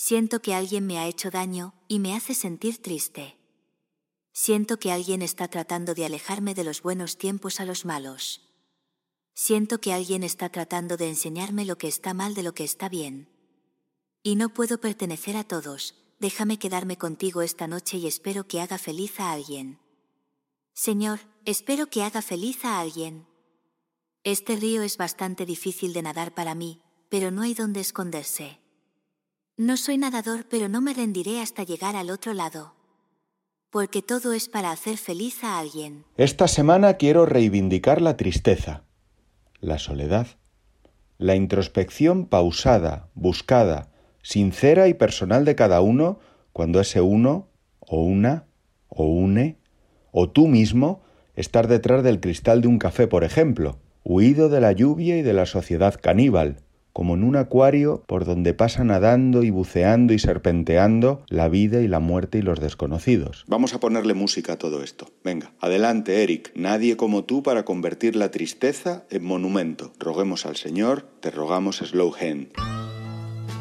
Siento que alguien me ha hecho daño y me hace sentir triste. Siento que alguien está tratando de alejarme de los buenos tiempos a los malos. Siento que alguien está tratando de enseñarme lo que está mal de lo que está bien. Y no puedo pertenecer a todos, déjame quedarme contigo esta noche y espero que haga feliz a alguien. Señor, espero que haga feliz a alguien. Este río es bastante difícil de nadar para mí, pero no hay donde esconderse. No soy nadador, pero no me rendiré hasta llegar al otro lado. Porque todo es para hacer feliz a alguien. Esta semana quiero reivindicar la tristeza, la soledad, la introspección pausada, buscada, sincera y personal de cada uno cuando ese uno o una o une o tú mismo estar detrás del cristal de un café, por ejemplo, huido de la lluvia y de la sociedad caníbal, como en un acuario por donde pasa nadando y buceando y serpenteando la vida y la muerte y los desconocidos. Vamos a ponerle música a todo esto. Venga, adelante, Eric. Nadie como tú para convertir la tristeza en monumento. Roguemos al Señor, te rogamos Slow Hand.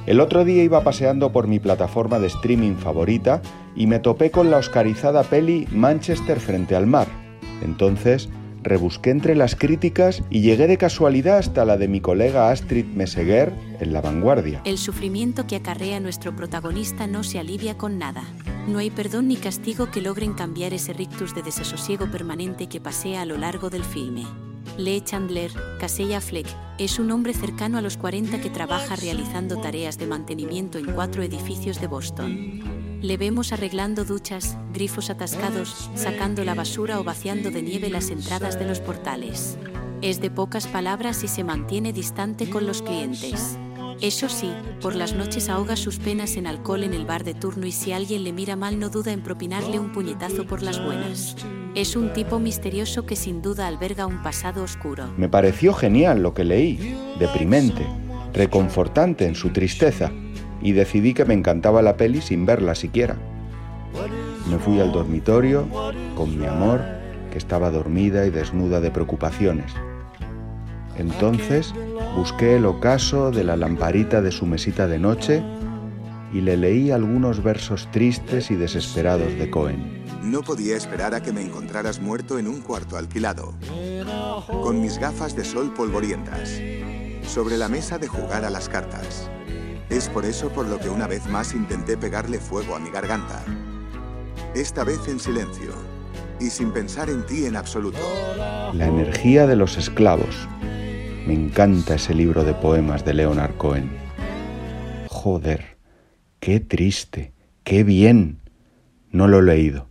El otro día iba paseando por mi plataforma de streaming favorita y me topé con la oscarizada peli Manchester frente al mar. Entonces rebusqué entre las críticas y llegué de casualidad hasta la de mi colega Astrid Meseguer en La Vanguardia. El sufrimiento que acarrea nuestro protagonista no se alivia con nada. No hay perdón ni castigo que logren cambiar ese rictus de desasosiego permanente que pasea a lo largo del filme. Lee Chandler, Casella Fleck, es un hombre cercano a los 40 que trabaja realizando tareas de mantenimiento en cuatro edificios de Boston. Le vemos arreglando duchas, grifos atascados, sacando la basura o vaciando de nieve las entradas de los portales. Es de pocas palabras y se mantiene distante con los clientes. Eso sí, por las noches ahoga sus penas en alcohol en el bar de turno y si alguien le mira mal no duda en propinarle un puñetazo por las buenas. Es un tipo misterioso que sin duda alberga un pasado oscuro. Me pareció genial lo que leí, deprimente, reconfortante en su tristeza y decidí que me encantaba la peli sin verla siquiera. Me fui al dormitorio con mi amor, que estaba dormida y desnuda de preocupaciones. Entonces busqué el ocaso de la lamparita de su mesita de noche y le leí algunos versos tristes y desesperados de Cohen. No podía esperar a que me encontraras muerto en un cuarto alquilado, con mis gafas de sol polvorientas, sobre la mesa de jugar a las cartas. Es por eso por lo que una vez más intenté pegarle fuego a mi garganta. Esta vez en silencio y sin pensar en ti en absoluto. La energía de los esclavos. Me encanta ese libro de poemas de Leonard Cohen. Joder, qué triste, qué bien. No lo he leído.